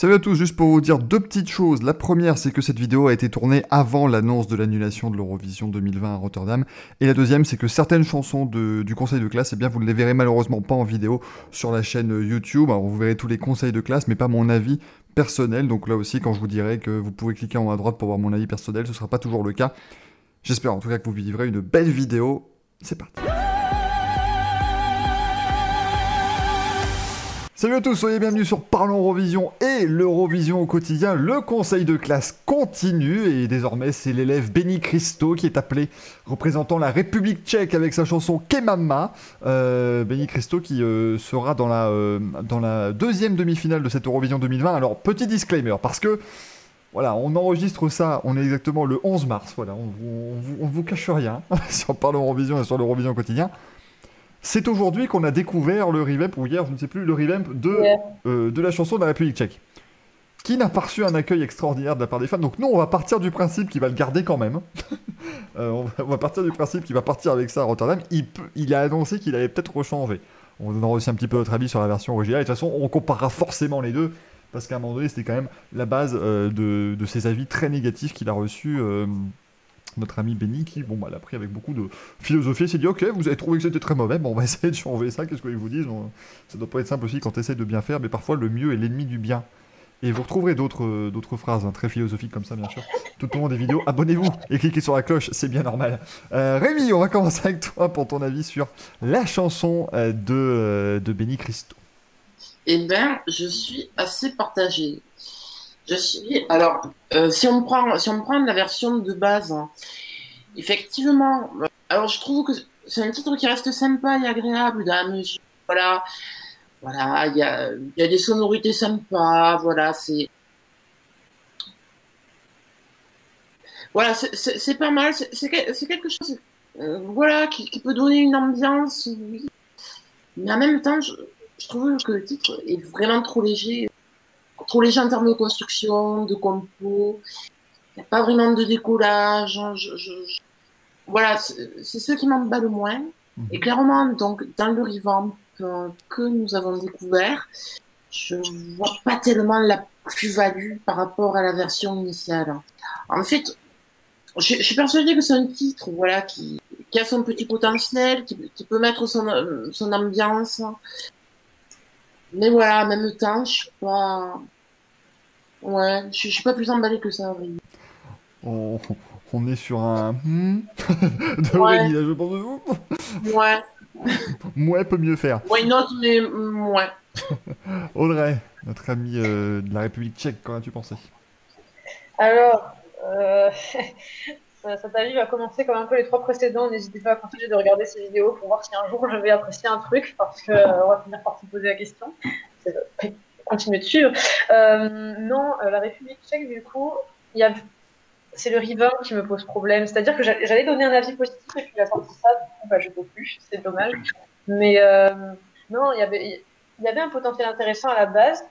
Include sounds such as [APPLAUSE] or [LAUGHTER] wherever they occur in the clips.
Salut à tous, juste pour vous dire deux petites choses. La première, c'est que cette vidéo a été tournée avant l'annonce de l'annulation de l'Eurovision 2020 à Rotterdam. Et la deuxième, c'est que certaines chansons du conseil de classe, eh bien, vous ne les verrez malheureusement pas en vidéo sur la chaîne YouTube. Alors, vous verrez tous les conseils de classe, mais pas mon avis personnel. Donc là aussi, quand je vous dirai que vous pouvez cliquer en haut à droite pour voir mon avis personnel, ce ne sera pas toujours le cas. J'espère en tout cas que vous vivrez une belle vidéo. C'est parti. Salut à tous, soyez bienvenus sur Parlons Eurovision et l'Eurovision au quotidien. Le conseil de classe continue et désormais c'est l'élève Benny Christo qui est appelé représentant la République tchèque avec sa chanson Kemama. Euh, Benny Christo qui euh, sera dans la, euh, dans la deuxième demi-finale de cette Eurovision 2020. Alors petit disclaimer parce que voilà, on enregistre ça, on est exactement le 11 mars, voilà, on, ne vous cache rien [LAUGHS] sur Parlons Eurovision et sur l'Eurovision au quotidien. C'est aujourd'hui qu'on a découvert le revamp, ou hier, je ne sais plus, le revamp de, euh, de la chanson de la République tchèque. Qui n'a pas reçu un accueil extraordinaire de la part des fans. Donc nous, on va partir du principe qu'il va le garder quand même. [LAUGHS] Euh, on, va, partir du principe qu'il va partir avec ça à Rotterdam. Il, il a annoncé qu'il allait peut-être rechanger. On donnera aussi un petit peu notre avis sur la version originale. Et de toute façon, on comparera forcément les deux. Parce qu'à un moment donné, c'était quand même la base euh, de, de, ces avis très négatifs qu'il a reçus notre ami Benny qui, bon, bah, l'a pris avec beaucoup de philosophie, s'est dit Ok, vous avez trouvé que c'était très mauvais, bon, on va [LAUGHS] essayer de changer ça, qu'est-ce qu'ils vous disent Ça doit pas être simple aussi quand tu essaies de bien faire, mais parfois le mieux est l'ennemi du bien. Et vous retrouverez d'autres, d'autres phrases hein, très philosophiques comme ça, bien sûr, tout au long des vidéos. Abonnez-vous et cliquez sur la cloche, c'est bien normal. Euh, Rémi, on va commencer avec toi pour ton avis sur la chanson euh, de, euh, de Benny Christo. Eh bien, je suis assez partagé. Je suis. Alors, euh, si on prend, si on prend la version de base, hein, effectivement. Euh, alors, je trouve que c'est un titre qui reste sympa et agréable dans la musique. Voilà, voilà, il y a, des sonorités sympas. Voilà, c'est. Voilà, c'est pas mal. C'est quelque chose, euh, voilà, qui, peut donner une ambiance. Mais en même temps, je trouve que le titre est vraiment trop léger trop léger en termes de construction, de compo. Il n'y a pas vraiment de décollage. Hein, voilà, c'est ce qui m'emballe le moins. Mhm. Et clairement, donc, dans le revamp que nous avons découvert, je vois pas tellement la plus-value par rapport à la version initiale. En fait, je, suis persuadée que c'est un titre, voilà, qui, a son petit potentiel, qui, peut mettre son, son ambiance. Mais voilà, en même temps, je suis pas, Ouais, je, suis pas plus emballé que ça, oui. On, on est sur un hmm [LAUGHS] de ouais. là, je pense de vous. Ouais. [LAUGHS] Mouais peut mieux faire. Why not, mais ouais. [LAUGHS] Audrey, notre ami euh, de la République tchèque, qu'en as-tu pensé? Alors, euh, cet avis va commencer comme un peu les trois précédents. N'hésitez pas à continuer de regarder ces vidéos pour voir si un jour je vais apprécier un truc, parce qu'on euh, va finir par se poser la question continuer de suivre. Euh, non, euh, la République tchèque, du coup, y a c'est le revamp qui me pose problème. C'est-à-dire que j'allais donner un avis positif et puis il a sorti ça, bah, je peux plus, c'est dommage. Mais euh, non, il y, avait, il y avait un potentiel intéressant à la base.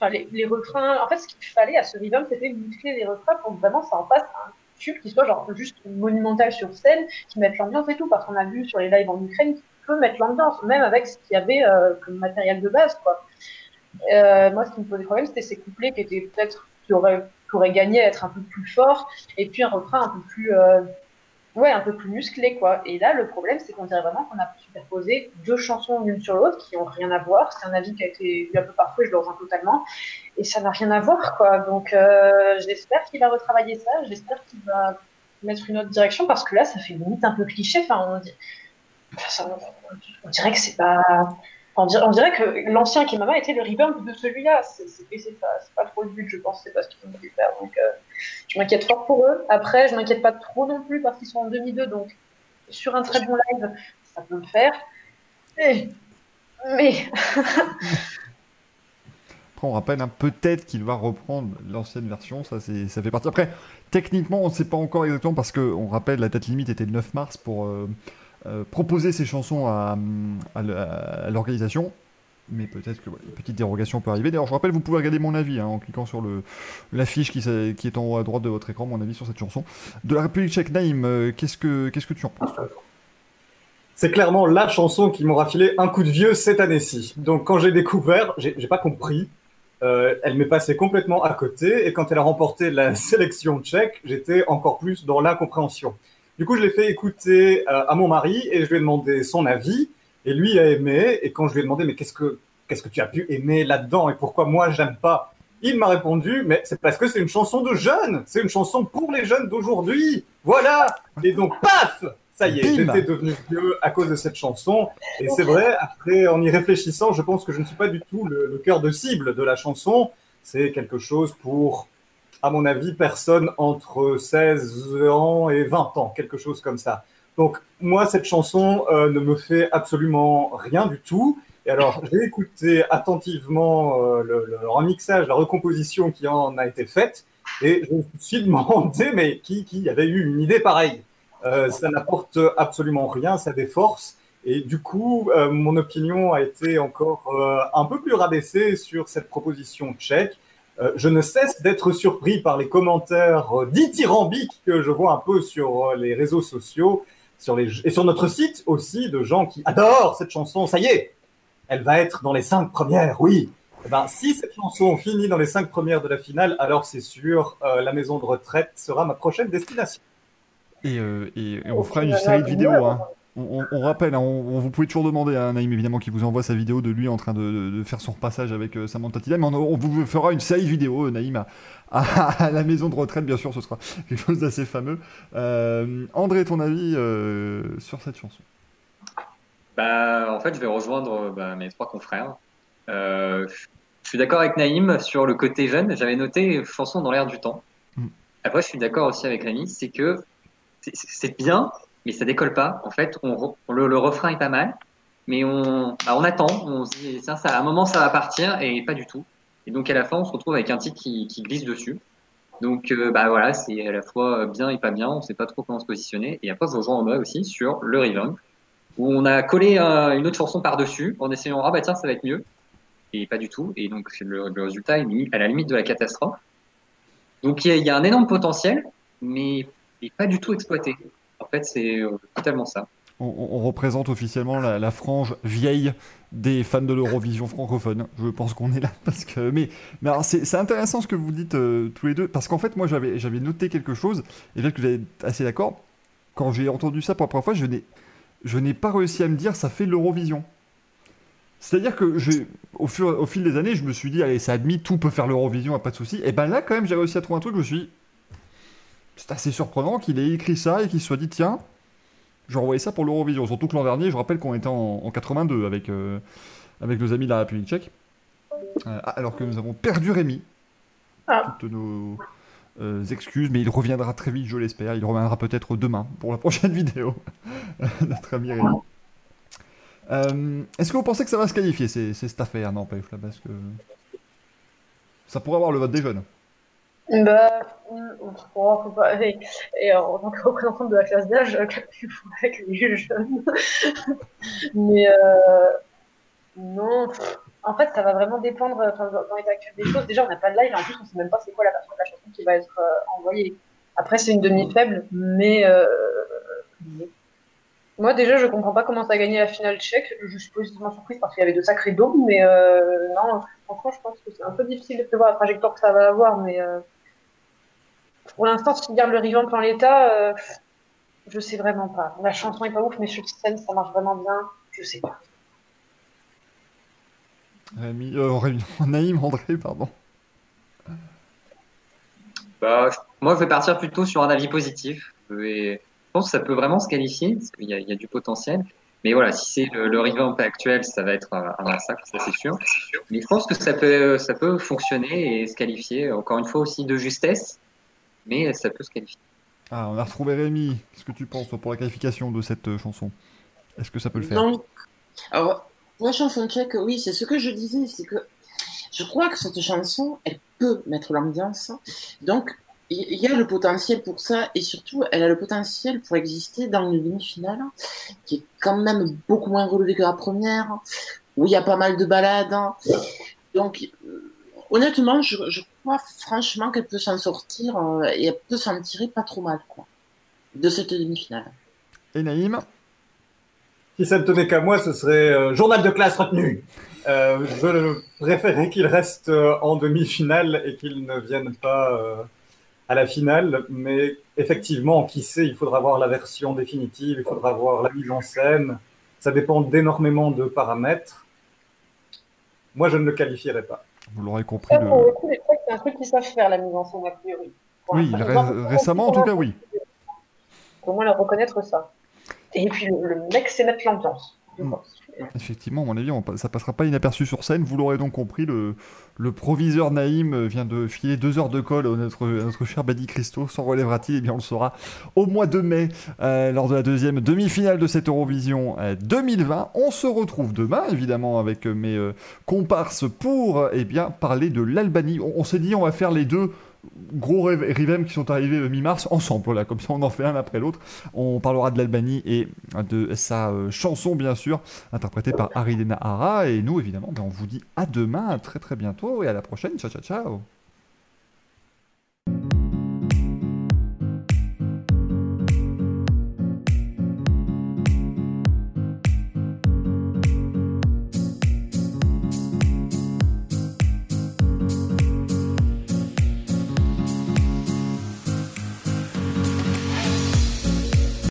Enfin, les, les en fait, ce qu'il fallait à ce revamp, c'était muscler les refrains pour que vraiment ça en passe un tube qui soit genre juste monumental sur scène, qui mette l'ambiance et tout, parce qu'on a vu sur les lives en Ukraine qu'il peut mettre l'ambiance, même avec ce qu'il y avait comme matériel de base, quoi. Euh, moi, ce qui me posait problème, c'était ces couplets qui étaient peut-être qui auraient, qui gagné à être un peu plus forts, et puis un refrain un peu plus, euh, ouais, un peu plus musclé, quoi. Et là, le problème, c'est qu'on dirait vraiment qu'on a superposé deux chansons l'une sur l'autre qui ont rien à voir. C'est un avis qui a été vu un peu partout et je le rejoins totalement. Et ça n'a rien à voir, quoi. Donc, euh, j'espère qu'il va retravailler ça. J'espère qu'il va mettre une autre direction parce que là, ça fait limite un peu cliché. Enfin, on, on dirait que c'est pas on dirait, que l'ancien Kimama était le revamp de celui-là. C'est pas trop le but, je pense, c'est pas ce qu'ils ont voulu faire. Euh, je m'inquiète fort pour eux. Après, je m'inquiète pas trop non plus parce qu'ils sont en demi-deux, donc sur un très bon live, ça peut le faire. Mais. mais... [LAUGHS] Après, on rappelle hein, peut-être qu'il va reprendre l'ancienne version, ça, ça fait partie. Après, techniquement, on ne sait pas encore exactement parce qu'on rappelle la date limite était le 9 mars pour. Euh, euh, proposer ces chansons à, l'organisation. Mais peut-être que une petite dérogation peut arriver. D'ailleurs, je rappelle, vous pouvez regarder mon avis hein, en cliquant sur l'affiche qui, qui, est en haut à droite de votre écran, mon avis sur cette chanson. De la République tchèque, Naïm, euh, qu'est-ce que qu'est-ce que tu en penses? C'est clairement la chanson qui m'aura filé un coup de vieux cette année-ci. Donc quand j'ai découvert, j'ai pas compris. euh, elle m'est passée complètement à côté. Et quand elle a remporté la [LAUGHS] sélection tchèque, j'étais encore plus dans l'incompréhension. Du coup, je l'ai fait écouter euh, à mon mari et je lui ai demandé son avis. Et lui a aimé. Et quand je lui ai demandé, mais qu'est-ce que, qu'est-ce que tu as pu aimer là-dedans et pourquoi moi j'aime pas? Il m'a répondu, mais c'est parce que c'est une chanson de jeunes. C'est une chanson pour les jeunes d'aujourd'hui. Voilà. Et donc, paf ça y est, j'étais devenu vieux à cause de cette chanson. Et c'est vrai, après, en y réfléchissant, je pense que je ne suis pas du tout le, le cœur de cible de la chanson. C'est quelque chose pour, à mon avis, personne entre 16 ans et 20 ans, quelque chose comme ça. Donc, moi, cette chanson euh, ne me fait absolument rien du tout. Et alors, [LAUGHS] j'ai écouté attentivement euh, le, remixage, la recomposition qui en a été faite. Et je me suis [LAUGHS] demandé, mais qui, qui avait eu une idée pareille euh, ça n'apporte absolument rien, ça déforce. Et du coup, mon opinion a été encore un peu plus rabaissée sur cette proposition tchèque. Euh, je ne cesse d'être surpris par les commentaires euh, dithyrambiques que je vois un peu sur les réseaux sociaux sur les, et sur notre site aussi, de gens qui adorent cette chanson. Ça y est, elle va être dans les cinq premières, oui. Eh ben, si cette chanson finit dans les cinq premières de la finale, alors c'est sûr, la maison de retraite sera ma prochaine destination. Et, euh, et, et, on fera une série de vidéos. Hein. On, rappelle, hein, on, vous pouvez toujours demander à Naïm évidemment qui vous envoie sa vidéo de lui en train de, de, de faire son repassage avec euh, Samantha Tila, mais on, vous fera une série de vidéos, euh, Naïm, à, à, à, la maison de retraite, bien sûr, ce sera quelque chose d'assez fameux. Euh, André, ton avis euh, sur cette chanson? Bah, En fait, je vais rejoindre bah, mes trois confrères. je suis d'accord avec Naïm sur le côté jeune. J'avais noté chanson dans l'air du temps. Mm. Après, je suis d'accord aussi avec Rémi, c'est que c'est bien, mais ça décolle pas. En fait, on, on le, refrain est pas mal, mais on, bah, on attend, on se dit, tiens, à un moment, ça va partir, et pas du tout. Et donc, à la fin, on se retrouve avec un titre qui, glisse dessus. Donc, euh, bah voilà, c'est à la fois bien et pas bien, on sait pas trop comment se positionner. Et après, je rejoins André aussi sur le revamp, où on a collé une autre chanson par-dessus, en essayant, ah bah tiens, ça va être mieux. Et pas du tout. Et donc, le, résultat est à la limite de la catastrophe. Donc, il y, a un énorme potentiel, mais pas du tout exploité. En fait, c'est euh, totalement ça. On, représente officiellement la, frange vieille des fans de l'Eurovision francophone. Je pense qu'on est là parce que. Mais, c'est intéressant ce que vous dites euh, tous les deux parce qu'en fait, moi, j'avais noté quelque chose et là que vous êtes assez d'accord. Quand j'ai entendu ça pour la première fois, je n'ai pas réussi à me dire ça fait l'Eurovision. C'est-à-dire que au, au fil des années, je me suis dit, allez, c'est admis, tout peut faire l'Eurovision, pas de souci. Et ben là, quand même, j'ai réussi à trouver un truc, je me suis c'est assez surprenant qu'il ait écrit ça et qu'il se soit dit tiens, je envoyer ça pour l'Eurovision. Surtout que l'an dernier, je rappelle qu'on était en, en 82 avec, euh, avec nos amis de la République tchèque, euh, alors que nous avons perdu Rémi. Ah. Toutes nos euh, excuses, mais il reviendra très vite, je l'espère. Il reviendra peut-être demain pour la prochaine [LAUGHS] vidéo. Notre ami Rémi. Est-ce que vous pensez que ça va se qualifier, c'est cette affaire, n'empêche, là, parce que ça pourrait avoir le vote des jeunes bah, oh, faut pas... et, et en tant que représentante de la classe d'âge, avec les jeunes? [LAUGHS] Mais euh, non, en fait, ça va vraiment dépendre enfin, dans l'état actuel des choses. Déjà, on n'a pas de live, en plus, on sait même pas c'est quoi la la chanson qui va être euh, envoyée. Après, c'est une demi-faible, mais, euh, moi, déjà, je comprends pas comment ça a gagné la finale tchèque. Je suis positivement surprise parce qu'il y avait de sacrés dômes, mais euh, non, franchement, je pense que c'est un peu difficile de prévoir la trajectoire que ça va avoir, mais euh, pour l'instant, si tu gardes le revamp en l'état, euh, je sais vraiment pas. La chanson est pas ouf, mais sur scène, ça marche vraiment bien. Je sais pas. Rémi, euh, Rémi, [LAUGHS] Naïm, André, pardon. Bah, moi, je vais partir plutôt sur un avis positif. Et je pense que ça peut vraiment se qualifier, parce qu'il y, y, a du potentiel. Mais voilà, si c'est le, le revamp actuel, ça va être un massacre, ça c'est sûr. Mais je pense que ça peut, ça peut fonctionner et se qualifier, encore une fois aussi de justesse mais ça peut se qualifier. Ah, on a retrouvé Rémi. Qu'est-ce que tu penses pour la qualification de cette euh, chanson? Est-ce que ça peut le faire? Non. Alors, pour la chanson tchèque, oui, c'est ce que je disais, c'est que je crois que cette chanson, elle peut mettre l'ambiance. Donc, il y a le potentiel pour ça, et surtout, elle a le potentiel pour exister dans une demi-finale, qui est quand même beaucoup moins relevée que la première, où il y a pas mal de balades. Donc, honnêtement, je, je crois franchement qu'elle peut s'en sortir euh, et elle peut s'en tirer pas trop mal, quoi, de cette demi-finale. Et Naïm? Si ça ne tenait qu'à moi, ce serait euh, journal de classe retenu. Euh, je préférais qu'il reste euh, en demi-finale et qu'il ne vienne pas euh, à la finale. Mais effectivement, qui sait, il faudra voir la version définitive, il faudra voir la mise en scène. Ça dépend d'énormément de paramètres. Moi, je ne le qualifierais pas. Vous l'aurez compris. Ça, pour le coup, c'est un truc qui savent faire, la mise en scène, a priori. oui, récemment, en tout cas, oui. Au moins, leur reconnaître ça. Et puis, le, le mec, c'est mettre l'ambiance. Mm. Effectivement, à mon avis, ça passera pas inaperçu sur scène. Vous l'aurez donc compris, le, le, proviseur Naïm vient de filer deux heures de colle à notre, notre cher Badi Christo. S'en relèvera-t-il Eh bien, on le saura au mois de mai, euh, lors de la deuxième demi-finale de cette Eurovision 2020. Euh, on se retrouve demain, évidemment, avec mes euh, comparses pour eh bien, parler de l'Albanie. On, on s'est dit, on va faire les deux gros Rivem qui sont arrivés mi-mars ensemble, là, comme ça on en fait un après l'autre. On parlera de l'Albanie et de sa euh, chanson, bien sûr, interprétée par Aridena Hara. Et nous, évidemment, ben, on vous dit à demain, très très bientôt et à la prochaine. Ciao, ciao, ciao.